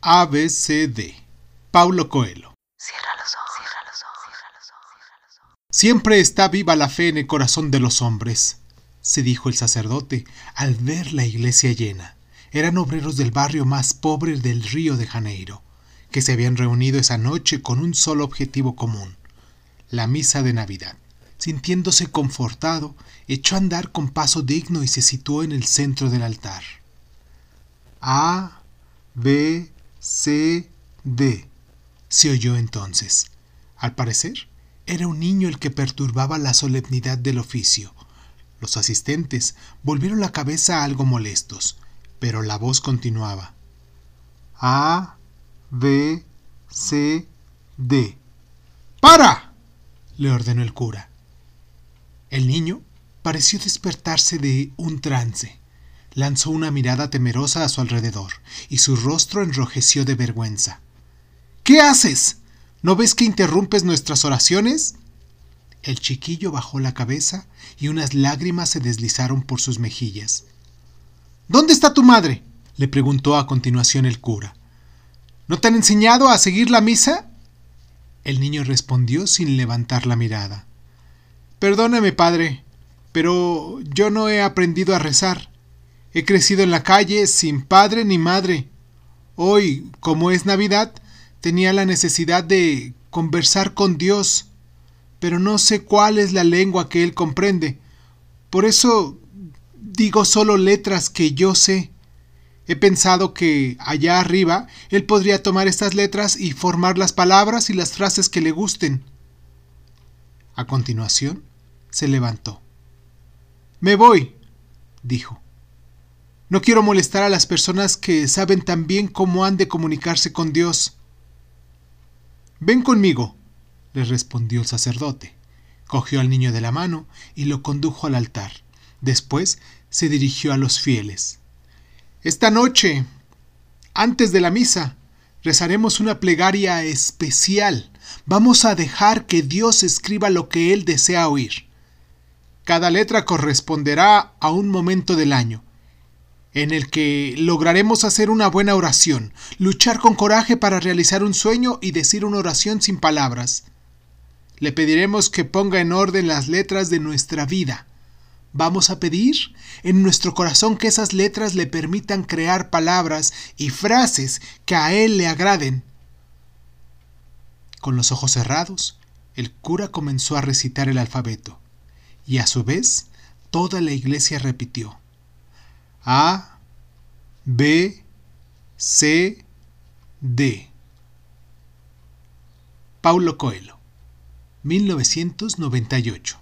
A, B, C, D. Paulo Coelho. Cierra los ojos, cierra los ojos, cierra los ojos, cierra los ojos. Siempre está viva la fe en el corazón de los hombres, se dijo el sacerdote al ver la iglesia llena. Eran obreros del barrio más pobre del Río de Janeiro, que se habían reunido esa noche con un solo objetivo común, la misa de Navidad. Sintiéndose confortado, echó a andar con paso digno y se situó en el centro del altar. A, B, C, D. Se oyó entonces. Al parecer, era un niño el que perturbaba la solemnidad del oficio. Los asistentes volvieron la cabeza algo molestos, pero la voz continuaba. A, B, C, D. ¡Para! le ordenó el cura. El niño pareció despertarse de un trance. Lanzó una mirada temerosa a su alrededor, y su rostro enrojeció de vergüenza. ¿Qué haces? ¿No ves que interrumpes nuestras oraciones? El chiquillo bajó la cabeza y unas lágrimas se deslizaron por sus mejillas. ¿Dónde está tu madre? le preguntó a continuación el cura. ¿No te han enseñado a seguir la misa? El niño respondió sin levantar la mirada. Perdóname, padre, pero yo no he aprendido a rezar. He crecido en la calle sin padre ni madre. Hoy, como es Navidad, tenía la necesidad de conversar con Dios, pero no sé cuál es la lengua que Él comprende. Por eso digo solo letras que yo sé. He pensado que allá arriba Él podría tomar estas letras y formar las palabras y las frases que le gusten. A continuación, se levantó. Me voy, dijo. No quiero molestar a las personas que saben tan bien cómo han de comunicarse con Dios. Ven conmigo, le respondió el sacerdote. Cogió al niño de la mano y lo condujo al altar. Después se dirigió a los fieles. Esta noche, antes de la misa, rezaremos una plegaria especial. Vamos a dejar que Dios escriba lo que Él desea oír. Cada letra corresponderá a un momento del año, en el que lograremos hacer una buena oración, luchar con coraje para realizar un sueño y decir una oración sin palabras. Le pediremos que ponga en orden las letras de nuestra vida. Vamos a pedir en nuestro corazón que esas letras le permitan crear palabras y frases que a Él le agraden. Con los ojos cerrados, el cura comenzó a recitar el alfabeto y a su vez toda la iglesia repitió A, B, C, D. Paulo Coelho, 1998